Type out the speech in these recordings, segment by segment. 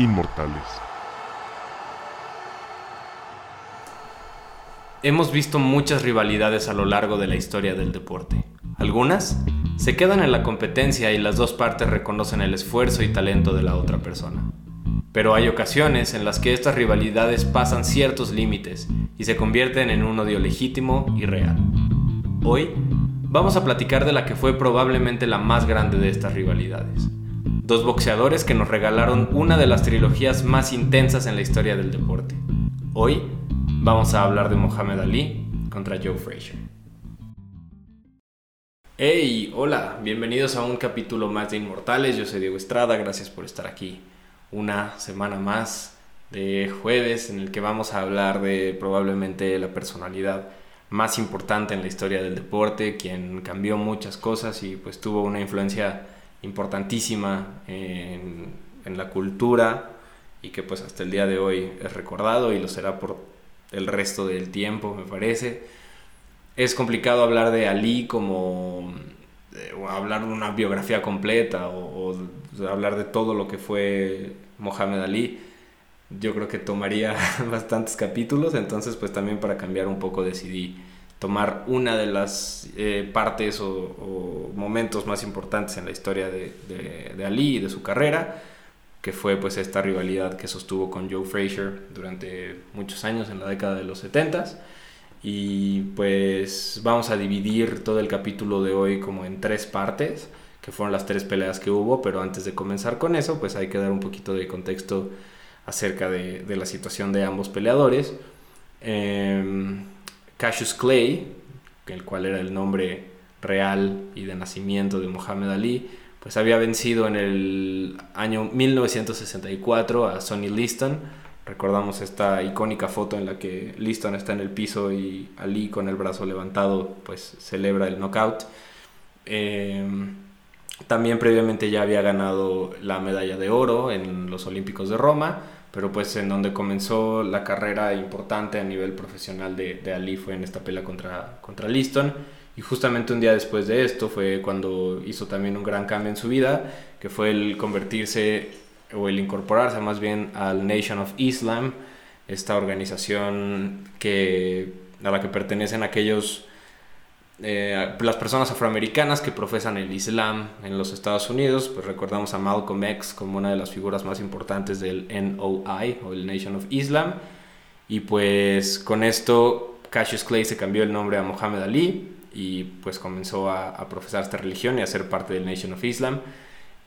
inmortales. Hemos visto muchas rivalidades a lo largo de la historia del deporte. Algunas se quedan en la competencia y las dos partes reconocen el esfuerzo y talento de la otra persona. Pero hay ocasiones en las que estas rivalidades pasan ciertos límites y se convierten en un odio legítimo y real. Hoy vamos a platicar de la que fue probablemente la más grande de estas rivalidades. Dos boxeadores que nos regalaron una de las trilogías más intensas en la historia del deporte. Hoy vamos a hablar de Mohamed Ali contra Joe Frazier. Hey, hola, bienvenidos a un capítulo más de Inmortales. Yo soy Diego Estrada, gracias por estar aquí. Una semana más de jueves en el que vamos a hablar de probablemente la personalidad más importante en la historia del deporte, quien cambió muchas cosas y pues tuvo una influencia importantísima en, en la cultura y que pues hasta el día de hoy es recordado y lo será por el resto del tiempo, me parece. Es complicado hablar de Ali como eh, hablar de una biografía completa o, hablar de todo lo que fue Mohamed Ali. Yo creo que tomaría bastantes capítulos, entonces pues también para cambiar un poco decidí tomar una de las eh, partes o, momentos más importantes en la historia de, de, de Ali y de su carrera que fue pues esta rivalidad que sostuvo con Joe Frazier durante muchos años en la década de los 70 y pues vamos a dividir todo el capítulo de hoy como en tres partes que fueron las tres peleas que hubo pero antes de comenzar con eso pues hay que dar un poquito de contexto acerca de, de la situación de ambos peleadores. Eh, Cassius Clay el cual era el nombre real y de nacimiento de Muhammad Ali pues había vencido en el año 1964 a Sonny Liston. Recordamos esta icónica foto en la que Liston está en el piso y Ali con el brazo levantado pues celebra el knockout. Em, también previamente ya había ganado la medalla de oro en los Olímpicos de Roma, pero pues en donde comenzó la carrera importante a nivel profesional de, de Ali fue en esta pelea contra, contra Liston. Y justamente un día después de esto fue cuando hizo también un gran cambio en su vida, que fue el convertirse o el incorporarse más bien al Nation of Islam, esta organización que, a la que pertenecen aquellos, eh, las personas afroamericanas que profesan el Islam en los Estados Unidos. Pues recordamos a Malcolm X como una de las figuras más importantes del NOI o el Nation of Islam. Y pues con esto Cassius Clay se cambió el nombre a Muhammad Ali y pues comenzó a, profesar esta religión y a ser parte del Nation of Islam.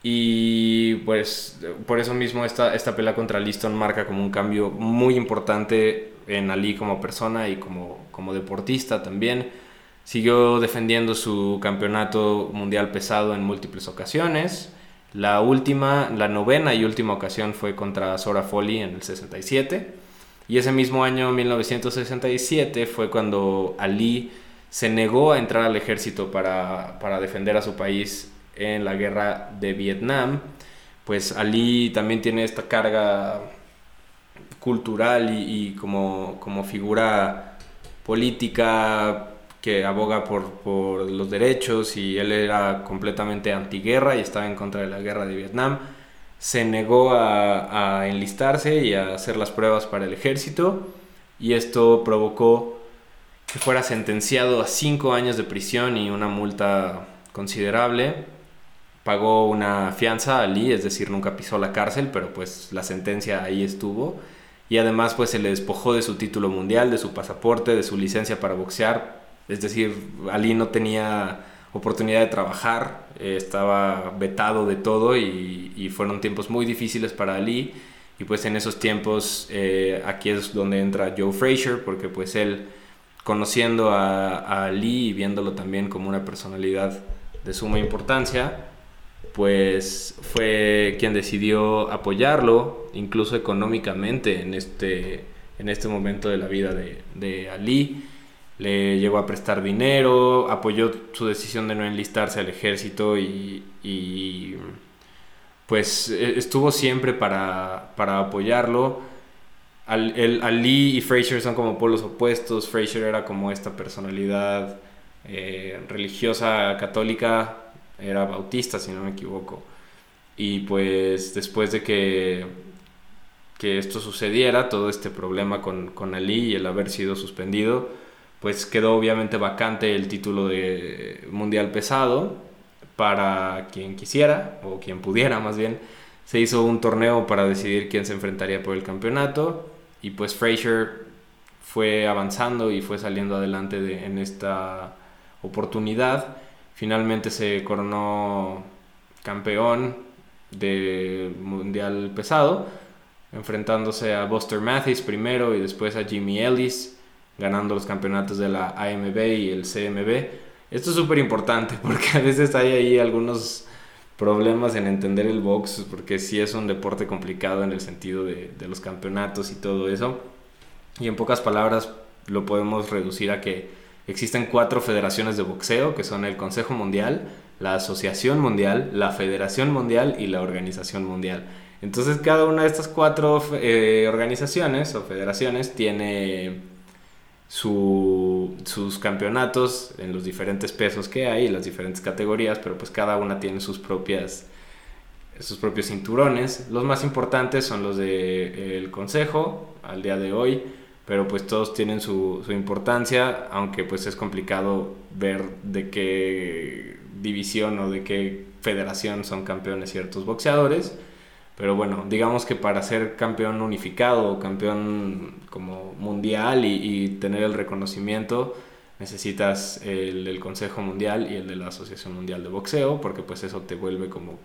Y pues por eso mismo esta, esta pelea contra Liston marca como un cambio muy importante en Ali como persona y como, como deportista también. Siguió defendiendo su campeonato mundial pesado en múltiples ocasiones. La última, la novena y última ocasión fue contra Sora Foley en el 67. Y ese mismo año, 1967, fue cuando Ali se negó a entrar al ejército para, defender a su país en la guerra de Vietnam, pues Ali también tiene esta carga cultural y, como, como, figura política que aboga por, los derechos y él era completamente antiguerra y estaba en contra de la guerra de Vietnam. Se negó a, a enlistarse y a hacer las pruebas para el ejército y esto provocó que fuera sentenciado a cinco años de prisión y una multa considerable. Pagó una fianza a Lee, es decir, nunca pisó la cárcel, pero pues la sentencia ahí estuvo. Y además pues se le despojó de su título mundial, de su pasaporte, de su licencia para boxear. Es decir, Ali no tenía oportunidad de trabajar, eh, estaba vetado de todo y, fueron tiempos muy difíciles para Ali. Y pues en esos tiempos eh, aquí es donde entra Joe Frazier, porque pues él conociendo a, Lee y viéndolo también como una personalidad de suma importancia, pues fue quien decidió apoyarlo, incluso económicamente, en este, en este momento de la vida de, de Ali. Le llegó a prestar dinero, apoyó su decisión de no enlistarse al ejército y, y pues e, estuvo siempre para, para apoyarlo al, el, Ali y Fraser son como polos opuestos. Fraser era como esta personalidad eh, religiosa católica, era bautista si no me equivoco. Y pues después de que que esto sucediera, todo este problema con, con Ali y el haber sido suspendido, pues quedó obviamente vacante el título de mundial pesado para quien quisiera o quien pudiera más bien. Se hizo un torneo para decidir quién se enfrentaría por el campeonato y pues Frazier fue avanzando y fue saliendo adelante en esta oportunidad. Finalmente se coronó campeón del mundial pesado, enfrentándose a Buster Mathis primero y después a Jimmy Ellis, ganando los campeonatos de la AMB y el CMB. Esto es súper importante porque a veces hay ahí algunos problemas en entender el box, porque sí es un deporte complicado en el sentido de, los campeonatos y todo eso. Y en pocas palabras lo podemos reducir a que existen cuatro federaciones de boxeo, que son el Consejo Mundial, la Asociación Mundial, la Federación Mundial y la Organización Mundial. Entonces cada una de estas cuatro eh, organizaciones o federaciones tiene sus campeonatos en los diferentes pesos que hay, las diferentes categorías, pero pues cada una tiene sus propias sus propios cinturones. Los más importantes son los del Consejo al día de hoy, pero pues todos tienen su, su, importancia, aunque pues es complicado ver de qué división o de qué federación son campeones ciertos boxeadores. Pero bueno, digamos que para ser campeón unificado o campeón como mundial y, tener el reconocimiento, necesitas el del Consejo Mundial y el de la Asociación Mundial de Boxeo, porque pues eso te vuelve como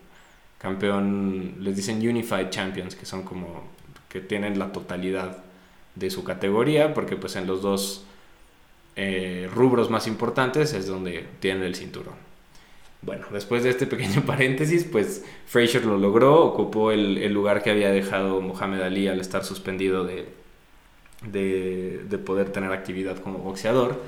campeón, les dicen Unified Champions, que son como que tienen la totalidad de su categoría, porque pues en los dos eh, rubros más importantes es donde tienen el cinturón. Bueno, después de este pequeño paréntesis, pues Frazier lo logró, ocupó el, lugar que había dejado Mohamed Ali al estar suspendido de, de, poder tener actividad como boxeador.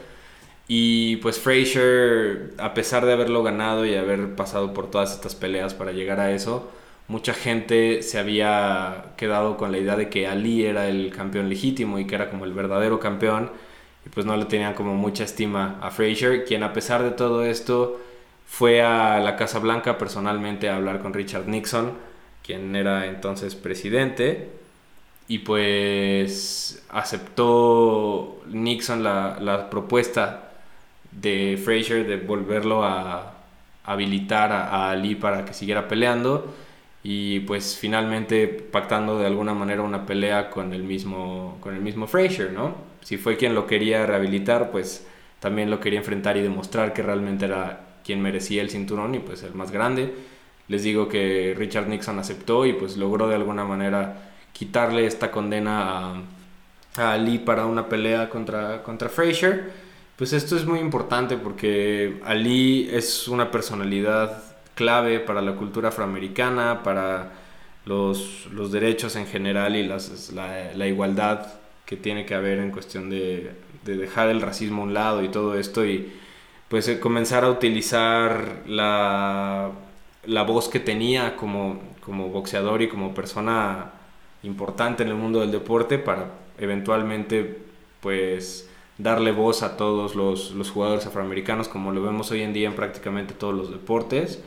Y pues Frazier, a pesar de haberlo ganado y haber pasado por todas estas peleas para llegar a eso, mucha gente se había quedado con la idea de que Ali era el campeón legítimo y que era como el verdadero campeón. Y pues no le tenían como mucha estima a Frazier, quien a pesar de todo esto fue a la Casa Blanca personalmente a hablar con Richard Nixon, quien era entonces presidente, y pues aceptó Nixon la, propuesta de Frazier de volverlo a habilitar a, Ali para que siguiera peleando y pues finalmente pactando de alguna manera una pelea con el mismo con el mismo Frazier, ¿no? Si fue quien lo quería rehabilitar, pues también lo quería enfrentar y demostrar que realmente era quien merecía el cinturón y pues el más grande. Les digo que Richard Nixon aceptó y pues logró de alguna manera quitarle esta condena a, Ali para una pelea contra, contra Frazier. Pues esto es muy importante porque Ali es una personalidad clave para la cultura afroamericana, para los, los derechos en general y las, la, la, igualdad que tiene que haber en cuestión de, de dejar el racismo a un lado y todo esto. Y pues eh, comenzar a utilizar la, la voz que tenía como, como boxeador y como persona importante en el mundo del deporte para eventualmente pues darle voz a todos los, los, jugadores afroamericanos como lo vemos hoy en día en prácticamente todos los deportes.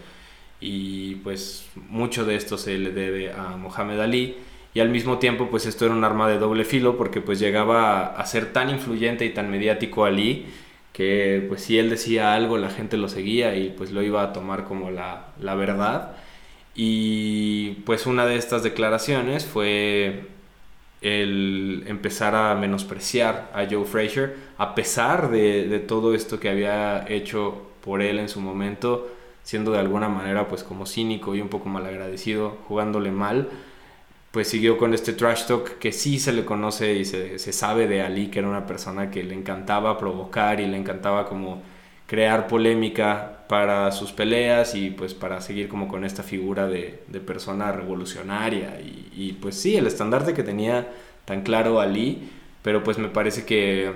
Y pues mucho de esto se le debe a Mohamed Ali. Y al mismo tiempo pues esto era un arma de doble filo porque pues llegaba a ser tan influyente y tan mediático Ali que pues si él decía algo la gente lo seguía y pues lo iba a tomar como la, la verdad. Y pues una de estas declaraciones fue el empezar a menospreciar a Joe Frazier, a pesar de, de, todo esto que había hecho por él en su momento, siendo de alguna manera pues como cínico y un poco malagradecido, jugándole mal pues siguió con este trash talk que sí se le conoce y se, se, sabe de Ali, que era una persona que le encantaba provocar y le encantaba como crear polémica para sus peleas y pues para seguir como con esta figura de, de persona revolucionaria. Y, pues sí, el estandarte que tenía tan claro Ali, pero pues me parece que,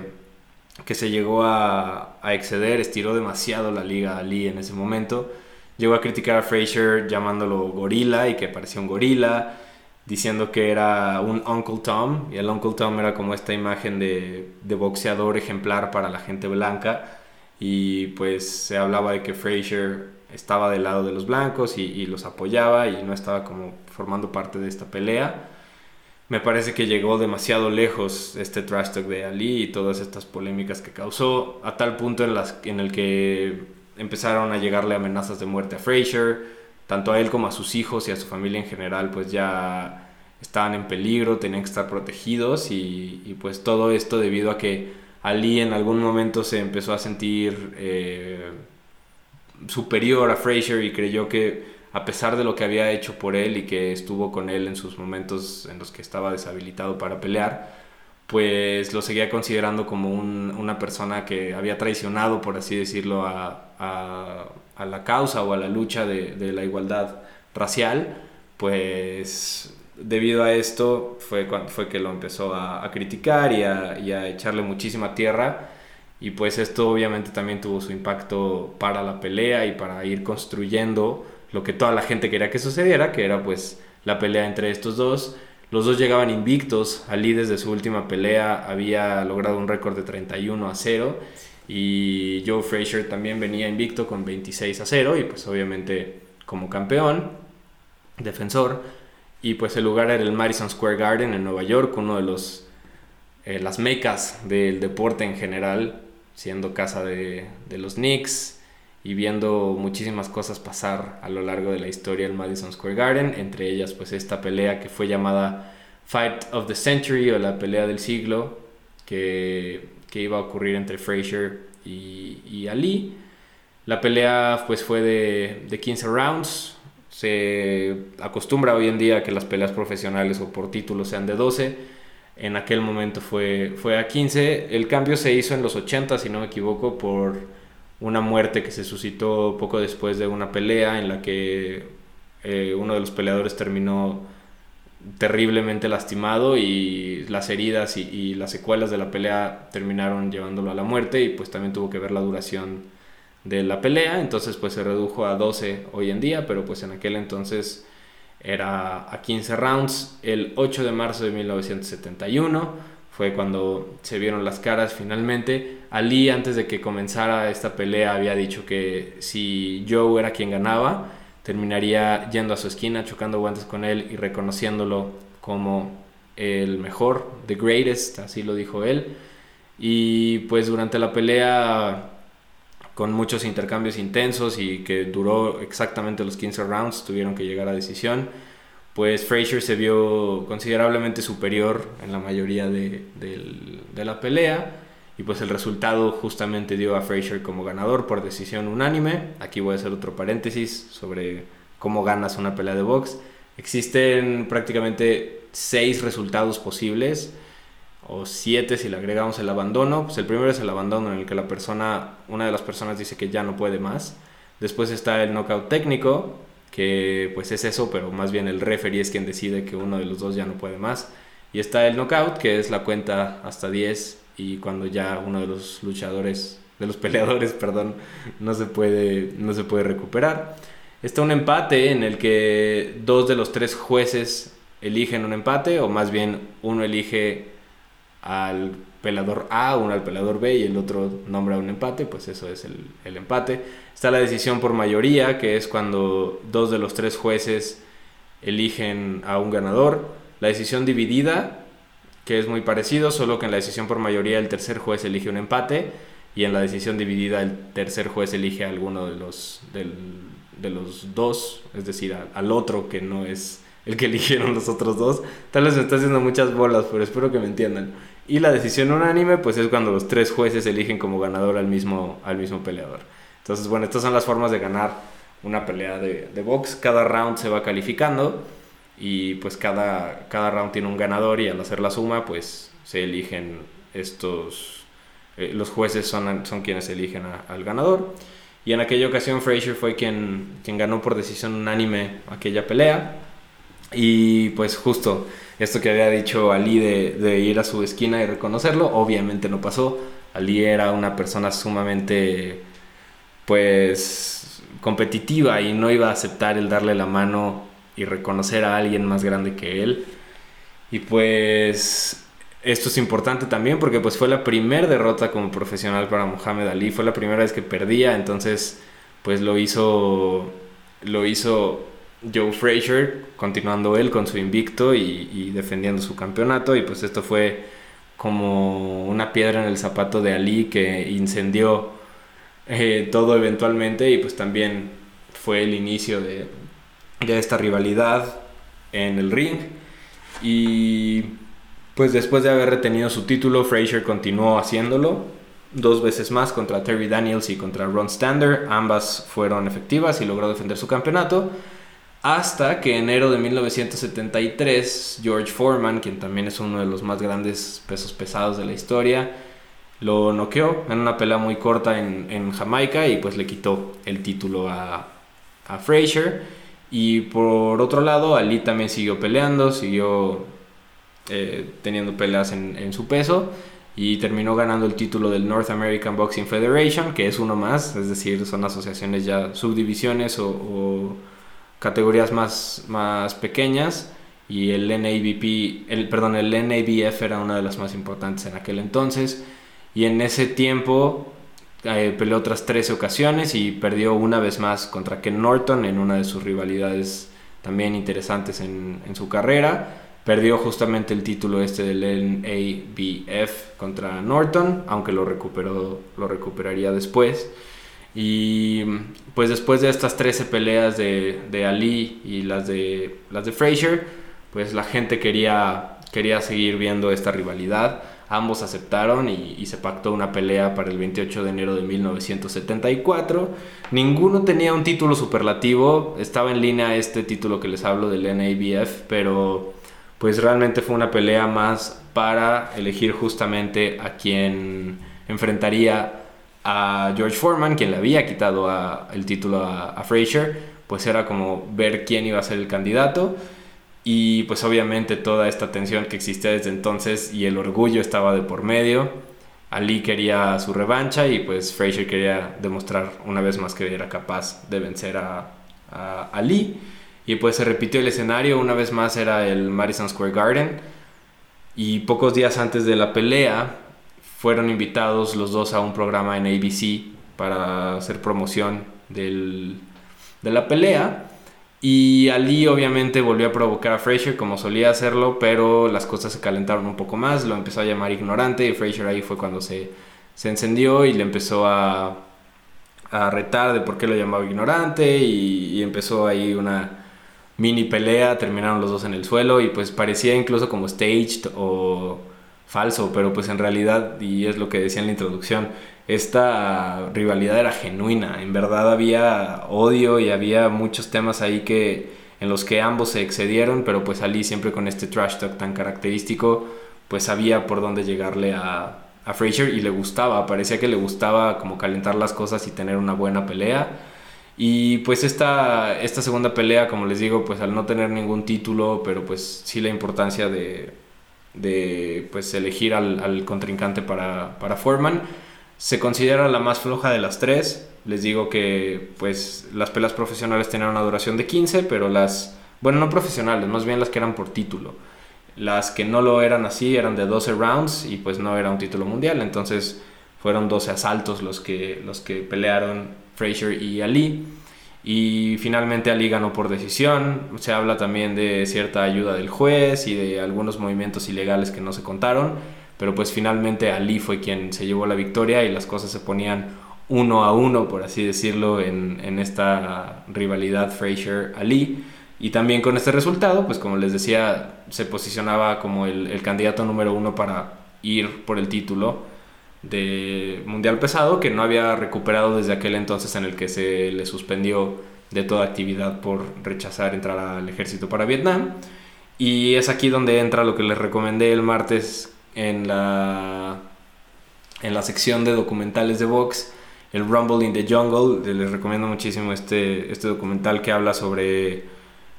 que se llegó a, exceder, estiró demasiado la liga Ali en ese momento, llegó a criticar a Frazier llamándolo gorila y que parecía un gorila, diciendo que era un Uncle Tom, y el Uncle Tom era como esta imagen de, de boxeador ejemplar para la gente blanca, y pues se hablaba de que Frazier estaba del lado de los blancos y, los apoyaba y no estaba como formando parte de esta pelea. me parece que llegó demasiado lejos este trash talk de Ali y todas estas polémicas que causó, a tal punto en, las, en el que empezaron a llegarle amenazas de muerte a Frazier, tanto a él como a sus hijos y a su familia en general, pues ya estaban en peligro, tenían que estar protegidos y, pues todo esto debido a que Ali en algún momento se empezó a sentir eh, superior a Frazier y creyó que a pesar de lo que había hecho por él y que estuvo con él en sus momentos en los que estaba deshabilitado para pelear, pues lo seguía considerando como una persona que había traicionado, por así decirlo, a, la causa o a la lucha de, la igualdad racial, pues debido a esto fue, fue que lo empezó a, criticar y a, a echarle muchísima tierra. Y pues esto obviamente también tuvo su impacto para la pelea y para ir construyendo lo que toda la gente quería que sucediera, que era pues la pelea entre estos dos. Los dos llegaban invictos. Ali desde su última pelea había logrado un récord de 31 a 0 y Joe Frazier también venía invicto con 26 a 0 y pues obviamente como campeón, defensor. Y pues el lugar era el Madison Square Garden en Nueva York, uno de los eh, las mecas del deporte en general, siendo casa de, de los Knicks, y viendo muchísimas cosas pasar a lo largo de la historia del Madison Square Garden, entre ellas pues esta pelea que fue llamada Fight of the Century o la pelea del siglo que, que iba a ocurrir entre Frazier y, y, Ali. La pelea pues fue de, de 15 rounds, se acostumbra hoy en día que las peleas profesionales o por título sean de 12. En aquel momento fue, fue a 15. El cambio se hizo en los 80, si no me equivoco, por una muerte que se suscitó poco después de una pelea en la que eh, uno de los peleadores terminó terriblemente lastimado y las heridas y, las secuelas de la pelea terminaron llevándolo a la muerte y pues también tuvo que ver la duración de la pelea, entonces pues se redujo a 12 hoy en día, pero pues en aquel entonces era a 15 rounds. El 8 de marzo de 1971 fue cuando se vieron las caras finalmente. Ali antes de que comenzara esta pelea había dicho que si Joe era quien ganaba, terminaría yendo a su esquina, chocando guantes con él y reconociéndolo como el mejor, the greatest, así lo dijo él. Y pues durante la pelea, con muchos intercambios intensos y que duró exactamente los 15 rounds, tuvieron que llegar a decisión, pues Frazier se vio considerablemente superior en la mayoría de, de la pelea y pues el resultado justamente dio a Frazier como ganador por decisión unánime. Aquí voy a hacer otro paréntesis sobre cómo ganas una pelea de box. Existen prácticamente seis resultados posibles o siete si le agregamos el abandono. Pues el primero es el abandono en el que la persona, una de las personas dice que ya no puede más. Después está el knockout técnico, que pues es eso, pero más bien el referee es quien decide que uno de los dos ya no puede más. Y está el knockout, que es la cuenta hasta 10 y cuando ya uno de los luchadores, de los peleadores, perdón, no se puede, no se puede recuperar. Está un empate en el que dos de los tres jueces eligen un empate, o más bien uno elige al peleador A, uno al peleador B y el otro nombra un empate, pues eso es el, el empate. Está la decisión por mayoría, que es cuando dos de los tres jueces eligen a un ganador. La decisión dividida, que es muy parecido, solo que en la decisión por mayoría el tercer juez elige un empate y en la decisión dividida el tercer juez elige a alguno de los, de los dos, es decir, al otro que no es el que eligieron los otros dos. Tal vez me está haciendo muchas bolas, pero espero que me entiendan. Y la decisión unánime, pues es cuando los tres jueces eligen como ganador al mismo, al mismo peleador. Entonces, bueno, estas son las formas de ganar una pelea de, de box. Cada round se va calificando y pues cada, cada round tiene un ganador y al hacer la suma pues se eligen estos, eh, los jueces son, son quienes eligen al ganador. Y en aquella ocasión Frazier fue quien, quien ganó por decisión unánime aquella pelea. Y pues justo esto que había dicho Ali de, de, ir a su esquina y reconocerlo, obviamente no pasó. Ali era una persona sumamente pues competitiva y no iba a aceptar el darle la mano y reconocer a alguien más grande que él. Y pues esto es importante también porque pues fue la primera derrota como profesional para Muhammad Ali, fue la primera vez que perdía, entonces pues lo hizo lo hizo Joe Frazier, continuando él con su invicto y, defendiendo su campeonato. Y pues esto fue como una piedra en el zapato de Ali que incendió eh, todo eventualmente y pues también fue el inicio de, de esta rivalidad en el ring. Y pues después de haber retenido su título, Frazier continuó haciéndolo dos veces más contra Terry Daniels y contra Ron Stander. Ambas fueron efectivas y logró defender su campeonato. Hasta que en enero de 1973, George Foreman, quien también es uno de los más grandes pesos pesados de la historia, lo noqueó en una pelea muy corta en, Jamaica y pues le quitó el título a, a Frazier. Y por otro lado, Ali también siguió peleando, siguió eh, teniendo peleas en, su peso y terminó ganando el título del North American Boxing Federation, que es uno más, es decir, son asociaciones ya subdivisiones o, categorías más, más pequeñas. Y el NABP, el, perdón, el NABF era una de las más importantes en aquel entonces. Y en ese tiempo eh, peleó otras 13 ocasiones y perdió una vez más contra Ken Norton en una de sus rivalidades también interesantes en, en su carrera Perdió justamente el título este del NABF contra Norton, aunque lo recuperó, lo recuperaría después. Y pues después de estas 13 peleas de, de, Ali y las de, las de Frazier, pues la gente quería, quería seguir viendo esta rivalidad. Ambos aceptaron y, se pactó una pelea para el 28 de enero de 1974. Ninguno tenía un título superlativo. Estaba en línea este título que les hablo del NABF, pero pues realmente fue una pelea más para elegir justamente a quien enfrentaría a George Foreman, quien le había quitado el título a, a, Frazier, pues era como ver quién iba a ser el candidato y pues obviamente toda esta tensión que existía desde entonces y el orgullo estaba de por medio. Ali quería su revancha y pues Frazier quería demostrar una vez más que era capaz de vencer a, a Ali. Y pues se repitió el escenario, una vez más era el Madison Square Garden. Y pocos días antes de la pelea fueron invitados los dos a un programa en ABC para hacer promoción del, de la pelea. Y Ali obviamente volvió a provocar a Frazier como solía hacerlo, pero las cosas se calentaron un poco más, lo empezó a llamar ignorante y Frazier ahí fue cuando se, se encendió y le empezó a, a retar de por qué lo llamaba ignorante y empezó ahí una, mini pelea, terminaron los dos en el suelo y pues parecía incluso como staged o falso, pero pues en realidad, y es lo que decía en la introducción, esta rivalidad era genuina, en verdad había odio y había muchos temas ahí que en los que ambos se excedieron, pero pues Ali siempre con este trash talk tan característico, pues sabía por dónde llegarle a, a Frazier y le gustaba, parecía que le gustaba como calentar las cosas y tener una buena pelea. Y pues esta, esta segunda pelea, como les digo, pues al no tener ningún título, pero pues sí la importancia de, de pues elegir al, contrincante para, para, Foreman, se considera la más floja de las tres. Les digo que pues las peleas profesionales tenían una duración de 15, pero las, bueno, no profesionales, más bien las que eran por título. Las que no lo eran así eran de 12 rounds y pues no era un título mundial, entonces fueron 12 asaltos los que, los que pelearon Frazier y Ali. Y finalmente Ali ganó por decisión. Se habla también de cierta ayuda del juez y de algunos movimientos ilegales que no se contaron. Pero pues finalmente Ali fue quien se llevó la victoria y las cosas se ponían uno a uno, por así decirlo, en, esta rivalidad Frazier-Ali. Y también con este resultado, pues como les decía, se posicionaba como el candidato número uno para ir por el título de Mundial Pesado que no había recuperado desde aquel entonces en el que se le suspendió de toda actividad por rechazar entrar al ejército para Vietnam. Y es aquí donde entra lo que les recomendé el martes en la, en la sección de documentales de Vox, el Rumble in the Jungle. Les recomiendo muchísimo este, este documental que habla sobre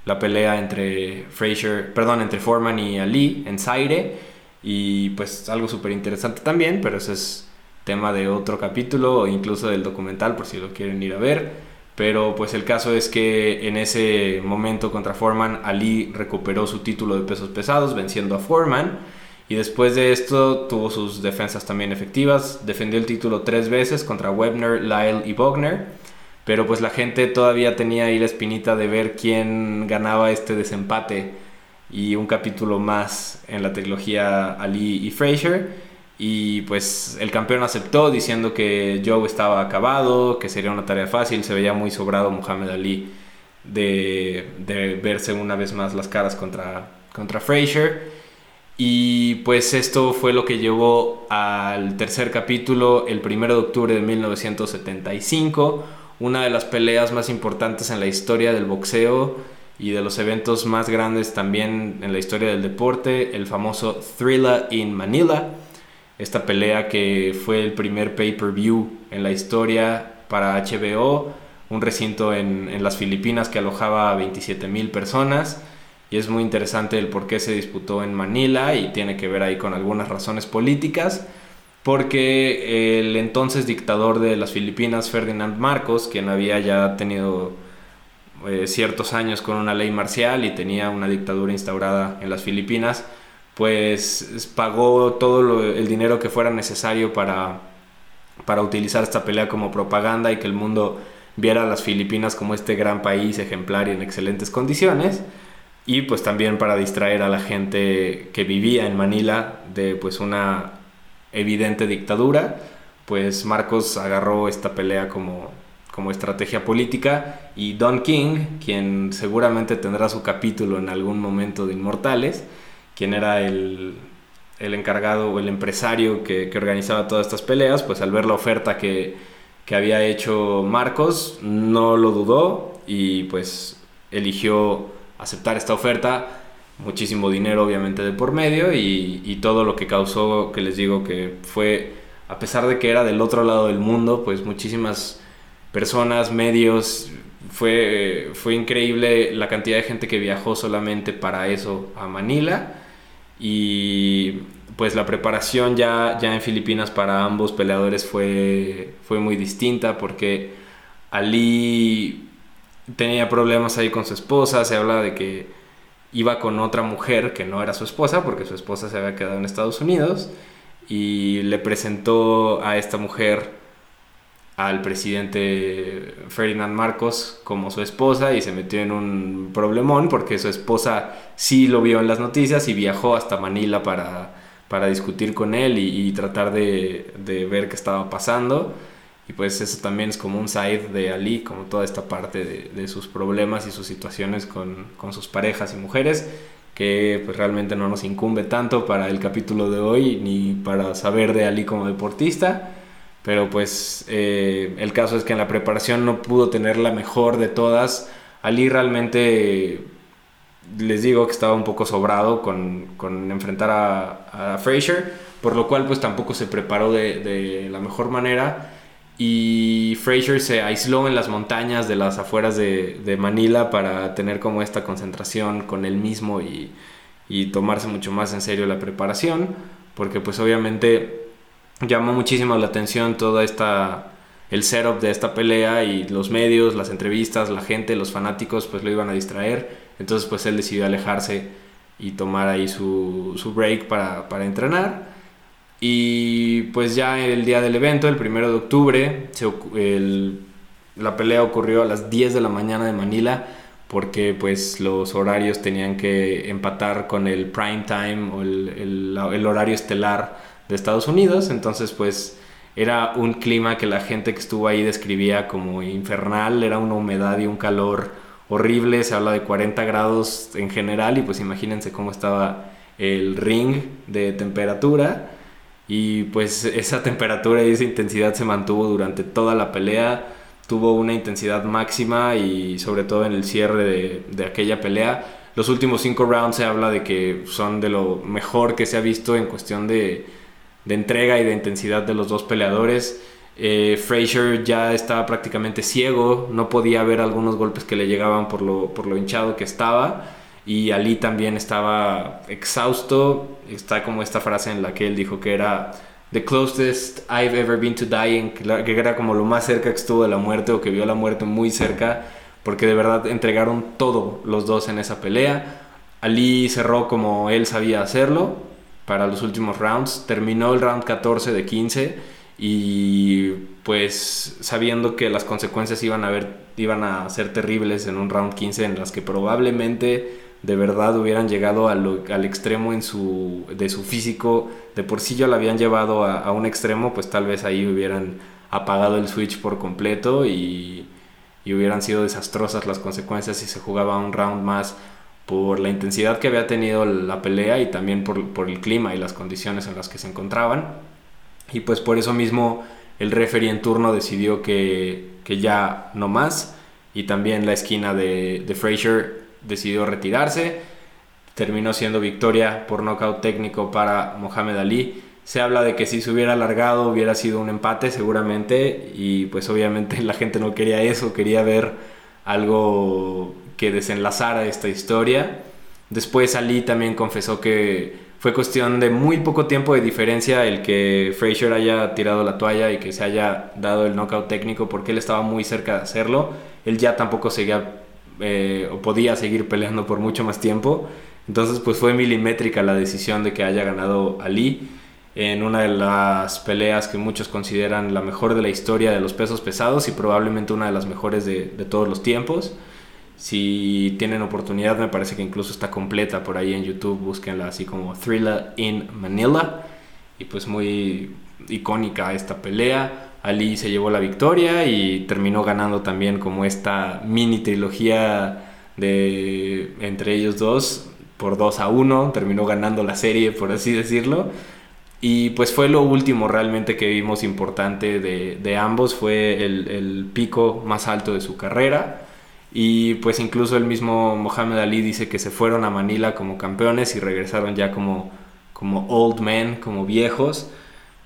la pelea entre Fraser, perdón, entre Foreman y Ali en Zaire y pues algo súper interesante también, pero ese es tema de otro capítulo o incluso del documental por si lo quieren ir a ver. Pero pues el caso es que en ese momento contra Foreman, Ali recuperó su título de pesos pesados venciendo a Foreman. Y después de esto tuvo sus defensas también efectivas. Defendió el título tres veces contra Webner, Lyle y Bogner. pero pues la gente todavía tenía ahí la espinita de ver quién ganaba este desempate y un capítulo más en la trilogía Ali y Fraser y pues el campeón aceptó diciendo que Joe estaba acabado, que sería una tarea fácil, se veía muy sobrado Muhammad Ali de, verse una vez más las caras contra, contra Fraser. Y pues esto fue lo que llevó al tercer capítulo, el 1 de octubre de 1975, una de las peleas más importantes en la historia del boxeo y de los eventos más grandes también en la historia del deporte, el famoso Thriller in Manila esta pelea que fue el primer pay-per-view en la historia para HBO, un recinto en, las Filipinas que alojaba a 27 mil personas. Y es muy interesante el por qué se disputó en Manila y tiene que ver ahí con algunas razones políticas. Porque el entonces dictador de las Filipinas, Ferdinand Marcos, quien había ya tenido eh, ciertos años con una ley marcial y tenía una dictadura instaurada en las Filipinas, pues pagó todo el dinero que fuera necesario para, para utilizar esta pelea como propaganda y que el mundo viera a las Filipinas como este gran país ejemplar y en excelentes condiciones. Y pues también para distraer a la gente que vivía en Manila de pues una evidente dictadura pues Marcos agarró esta pelea como, como estrategia política y Don King quien seguramente tendrá su capítulo en algún momento de Inmortales quien era el, encargado o el empresario que, organizaba todas estas peleas, pues al ver la oferta que, había hecho Marcos, no lo dudó y pues eligió aceptar esta oferta. Muchísimo dinero obviamente de por medio y, y todo lo que causó, que les digo que fue, a pesar de que era del otro lado del mundo, pues muchísimas personas, medios, fue, fue increíble la cantidad de gente que viajó solamente para eso a Manila. Y pues la preparación ya, ya en Filipinas para ambos peleadores fue, fue muy distinta porque Ali tenía problemas ahí con su esposa, se habla de que iba con otra mujer que no era su esposa porque su esposa se había quedado en Estados Unidos y le presentó a esta mujer al presidente Ferdinand Marcos como su esposa y se metió en un problemón porque su esposa sí lo vio en las noticias y viajó hasta Manila para, para discutir con él y, tratar de, de, ver qué estaba pasando. Y pues eso también es como un side de Ali, como toda esta parte de, de sus problemas y sus situaciones con, con, sus parejas y mujeres, que pues realmente no nos incumbe tanto para el capítulo de hoy ni para saber de Ali como deportista pero pues eh, el caso es que en la preparación no pudo tener la mejor de todas. Ali realmente les digo que estaba un poco sobrado con, con enfrentar a, a, Fraser, por lo cual pues tampoco se preparó de, de, la mejor manera. Y Fraser se aisló en las montañas de las afueras de, de Manila para tener como esta concentración con él mismo y, y tomarse mucho más en serio la preparación, porque pues obviamente llamó muchísimo la atención toda esta el setup de esta pelea y los medios, las entrevistas, la gente, los fanáticos pues lo iban a distraer. Entonces pues él decidió alejarse y tomar ahí su, su break para, para, entrenar. Y pues ya el día del evento, el primero de octubre, se, la pelea ocurrió a las 10 de la mañana de Manila porque pues los horarios tenían que empatar con el prime time o el, el, horario estelar de Estados Unidos, entonces pues era un clima que la gente que estuvo ahí describía como infernal, era una humedad y un calor horrible, se habla de 40 grados en general y pues imagínense cómo estaba el ring de temperatura. Y pues esa temperatura y esa intensidad se mantuvo durante toda la pelea, tuvo una intensidad máxima y sobre todo en el cierre de, de aquella pelea. Los últimos cinco rounds se habla de que son de lo mejor que se ha visto en cuestión de, de entrega y de intensidad de los dos peleadores. Eh, Frazier ya estaba prácticamente ciego, no podía ver algunos golpes que le llegaban por lo, por lo hinchado que estaba. Y Ali también estaba exhausto. Está como esta frase en la que él dijo que era the closest I've ever been to dying, que era como lo más cerca que estuvo de la muerte o que vio la muerte muy cerca, porque de verdad entregaron todo los dos en esa pelea. Ali cerró como él sabía hacerlo, para los últimos rounds. Terminó el round 14 de 15 y pues sabiendo que las consecuencias iban a, ver, iban a ser terribles en un round 15 en las que probablemente de verdad hubieran llegado al extremo en su, de su físico, de por sí ya lo habían llevado a, a, un extremo, pues tal vez ahí hubieran apagado el switch por completo y, y hubieran sido desastrosas las consecuencias si se jugaba un round más por la intensidad que había tenido la pelea y también por, por, el clima y las condiciones en las que se encontraban. Y pues por eso mismo el referee en turno decidió que, que ya no más y también la esquina de, de Frazier decidió retirarse. Terminó siendo victoria por nocaut técnico para Mohamed Ali se habla de que si se hubiera alargado hubiera sido un empate seguramente y pues obviamente la gente no quería eso, quería ver algo que desenlazara esta historia. Después Ali también confesó que fue cuestión de muy poco tiempo de diferencia el que Frazier haya tirado la toalla y que se haya dado el knockout técnico porque él estaba muy cerca de hacerlo. Él ya tampoco seguía eh, o podía seguir peleando por mucho más tiempo. Entonces pues fue milimétrica la decisión de que haya ganado Ali en una de las peleas que muchos consideran la mejor de la historia de los pesos pesados y probablemente una de las mejores de, todos los tiempos. Si tienen oportunidad, me parece que incluso está completa por ahí en YouTube, búsquenla así como Thriller in Manila. Y pues muy icónica esta pelea. Ali se llevó la victoria y terminó ganando también como esta mini trilogía de entre ellos dos por 2 a 1. Terminó ganando la serie, por así decirlo. Y pues fue lo último realmente que vimos importante de, de ambos, fue el, el, pico más alto de su carrera. Y pues incluso el mismo Mohamed Ali dice que se fueron a Manila como campeones y regresaron ya como, como old men, como viejos,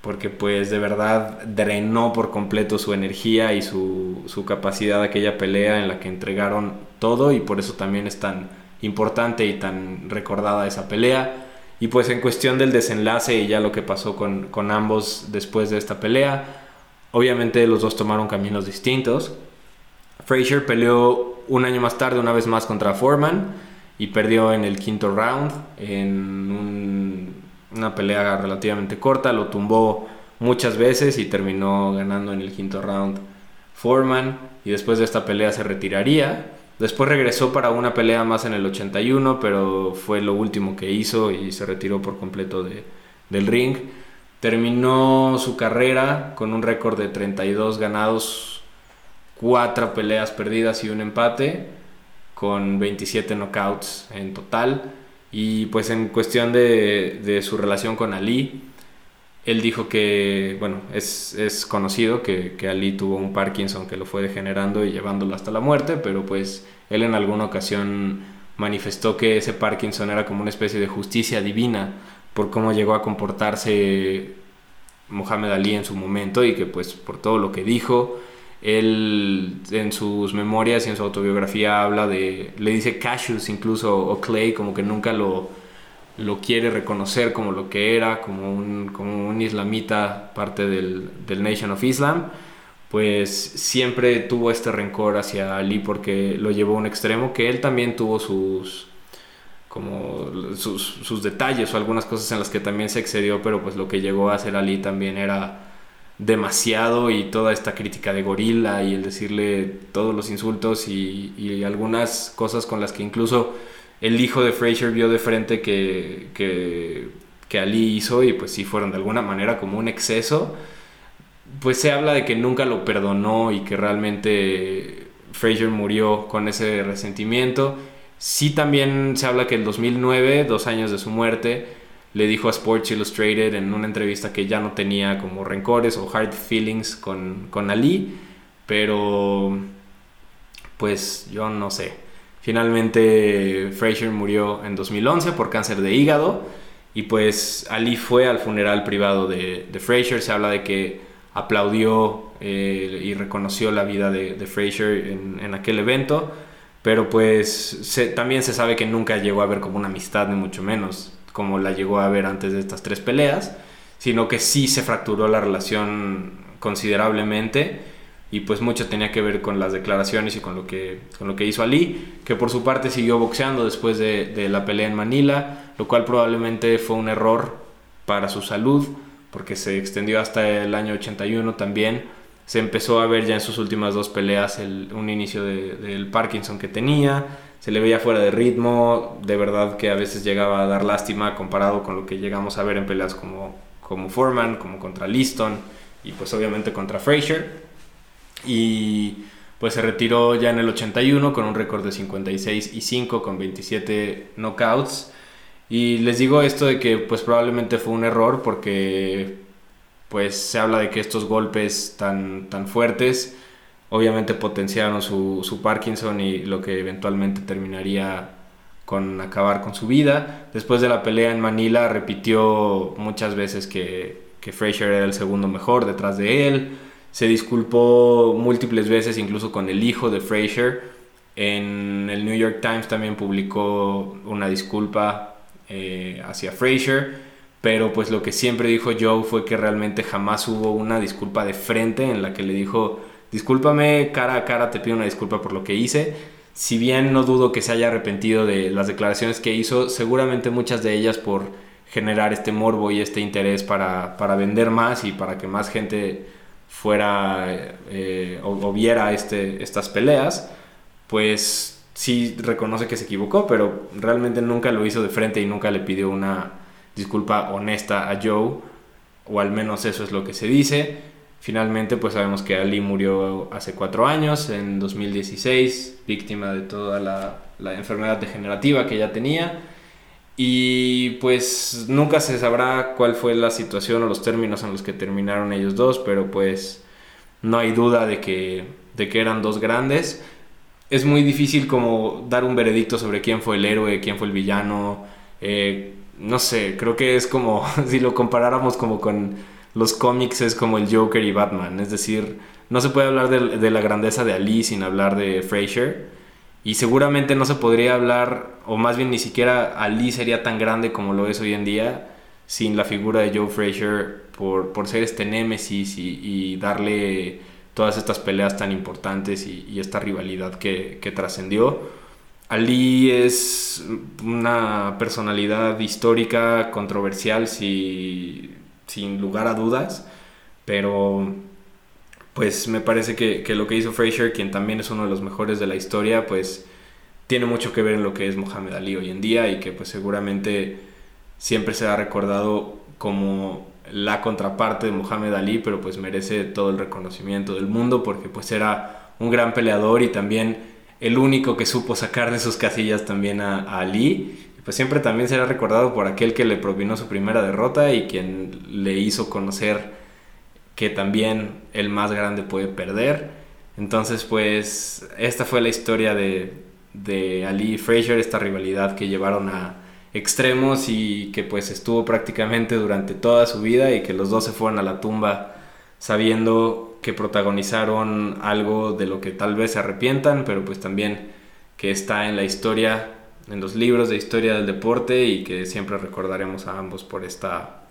porque pues de verdad drenó por completo su energía y su, su capacidad aquella pelea en la que entregaron todo y por eso también es tan importante y tan recordada esa pelea. Y pues en cuestión del desenlace y ya lo que pasó con, con ambos después de esta pelea, obviamente los dos tomaron caminos distintos. Frazier peleó un año más tarde una vez más contra Foreman y perdió en el quinto round en una pelea relativamente corta, lo tumbó muchas veces y terminó ganando en el quinto round Foreman y después de esta pelea se retiraría Después regresó para una pelea más en el 81, pero fue lo último que hizo y se retiró por completo de, del ring. Terminó su carrera con un récord de 32 ganados, 4 peleas perdidas y un empate, con 27 knockouts en total. Y pues en cuestión de, de su relación con Ali, él dijo que, bueno, es, es conocido que, que, Ali tuvo un Parkinson que lo fue degenerando y llevándolo hasta la muerte, pero pues él en alguna ocasión manifestó que ese Parkinson era como una especie de justicia divina por cómo llegó a comportarse Mohamed Ali en su momento y que pues por todo lo que dijo, él en sus memorias y en su autobiografía habla de, le dice Cassius incluso o Clay, como que nunca lo lo quiere reconocer como lo que era, como un, como un islamita, parte del, del, Nation of Islam, pues siempre tuvo este rencor hacia Ali porque lo llevó a un extremo que él también tuvo sus como sus, sus, detalles o algunas cosas en las que también se excedió, pero pues lo que llegó a hacer Ali también era demasiado y toda esta crítica de gorila y el decirle todos los insultos y, y algunas cosas con las que incluso el hijo de Fraser vio de frente que, que, Ali hizo y pues sí fueron de alguna manera como un exceso, pues se habla de que nunca lo perdonó y que realmente Fraser murió con ese resentimiento. Sí también se habla que en 2009, dos años de su muerte, le dijo a Sports Illustrated en una entrevista que ya no tenía como rencores o hard feelings con, con Ali, pero pues yo no sé. Finalmente Fraser murió en 2011 por cáncer de hígado y pues Ali fue al funeral privado de, de Fraser. Se habla de que aplaudió eh, y reconoció la vida de, de Fraser en, aquel evento, pero pues también se sabe que nunca llegó a ver como una amistad, ni mucho menos como la llegó a ver antes de estas tres peleas, sino que sí se fracturó la relación considerablemente y pues mucho tenía que ver con las declaraciones y con lo que, con lo que hizo Ali, que por su parte siguió boxeando después de, de, la pelea en Manila, lo cual probablemente fue un error para su salud, porque se extendió hasta el año 81 también. Se empezó a ver ya en sus últimas dos peleas un inicio del Parkinson que tenía, se le veía fuera de ritmo, de verdad que a veces llegaba a dar lástima comparado con lo que llegamos a ver en peleas como, como Foreman, como contra Liston y pues obviamente contra Frazier. Y pues se retiró ya en el 81 con un récord de 56 y 5 con 27 knockouts. Y les digo esto de que pues probablemente fue un error porque pues se habla de que estos golpes tan, tan fuertes obviamente potenciaron su, su Parkinson y lo que eventualmente terminaría con acabar con su vida. Después de la pelea en Manila repitió muchas veces que, que Frazier era el segundo mejor detrás de él. Se disculpó múltiples veces incluso con el hijo de Frazier. En el New York Times también publicó una disculpa eh, hacia Frazier, pero pues lo que siempre dijo Joe fue que realmente jamás hubo una disculpa de frente en la que le dijo, discúlpame cara a cara, te pido una disculpa por lo que hice. Si bien no dudo que se haya arrepentido de las declaraciones que hizo, seguramente muchas de ellas por generar este morbo y este interés para, para vender más y para que más gente fuera eh, o, viera este, estas peleas, pues sí reconoce que se equivocó, pero realmente nunca lo hizo de frente y nunca le pidió una disculpa honesta a Joe, o al menos eso es lo que se dice. Finalmente, pues sabemos que Ali murió hace cuatro años, en 2016, víctima de toda la, enfermedad degenerativa que ya tenía. Y pues nunca se sabrá cuál fue la situación o los términos en los que terminaron ellos dos, pero pues no hay duda de que, de que eran dos grandes. Es muy difícil como dar un veredicto sobre quién fue el héroe, quién fue el villano. Eh, no sé, creo que es como si lo comparáramos como con los cómics es como el Joker y Batman. Es decir, no se puede hablar de, la grandeza de Ali sin hablar de Fraser y seguramente no se podría hablar, o más bien ni siquiera Ali sería tan grande como lo es hoy en día, sin la figura de Joe Frazier por, por ser este némesis y, darle todas estas peleas tan importantes y, esta rivalidad que, que trascendió. Ali es una personalidad histórica, controversial, sin lugar a dudas, pero pues me parece que, lo que hizo Frazier, quien también es uno de los mejores de la historia, pues tiene mucho que ver en lo que es Mohamed Ali hoy en día y que pues seguramente siempre se ha recordado como la contraparte de Mohamed Ali, pero pues merece todo el reconocimiento del mundo porque pues era un gran peleador y también el único que supo sacar de sus casillas también a, a Ali. Y pues siempre también será recordado por aquel que le propinó su primera derrota y quien le hizo conocer que también el más grande puede perder. Entonces, pues, esta fue la historia de, de Ali y Frazier, esta rivalidad que llevaron a extremos y que pues estuvo prácticamente durante toda su vida y que los dos se fueron a la tumba sabiendo que protagonizaron algo de lo que tal vez se arrepientan, pero pues también que está en la historia, en los libros de historia del deporte y que siempre recordaremos a ambos por esta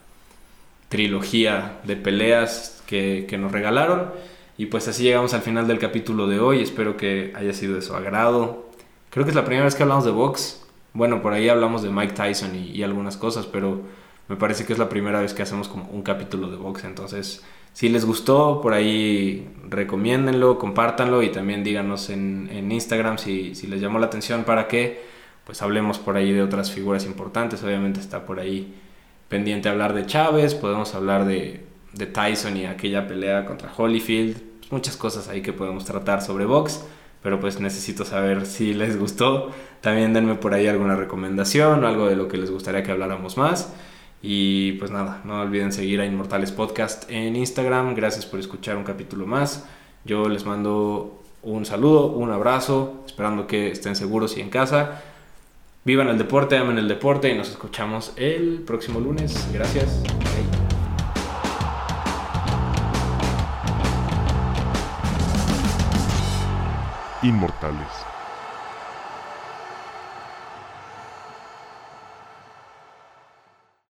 trilogía de peleas que, nos regalaron. Y pues así llegamos al final del capítulo de hoy. Espero que haya sido de su agrado. Creo que es la primera vez que hablamos de box. Bueno, por ahí hablamos de Mike Tyson y, algunas cosas, pero me parece que es la primera vez que hacemos como un capítulo de box. Entonces, si les gustó, por ahí recomiéndenlo, compártanlo y también díganos en, en Instagram si, si les llamó la atención para que pues hablemos por ahí de otras figuras importantes. Obviamente está por ahí pendiente hablar de Chávez, podemos hablar de, de Tyson y aquella pelea contra Holyfield, muchas cosas ahí que podemos tratar sobre box, pero pues necesito saber si les gustó. También denme por ahí alguna recomendación o algo de lo que les gustaría que habláramos más. Y pues nada, no olviden seguir a Inmortales Podcast en Instagram. Gracias por escuchar un capítulo más. Yo les mando un saludo, un abrazo, esperando que estén seguros y en casa. Vivan el deporte, amen el deporte y nos escuchamos el próximo lunes. Gracias. Inmortales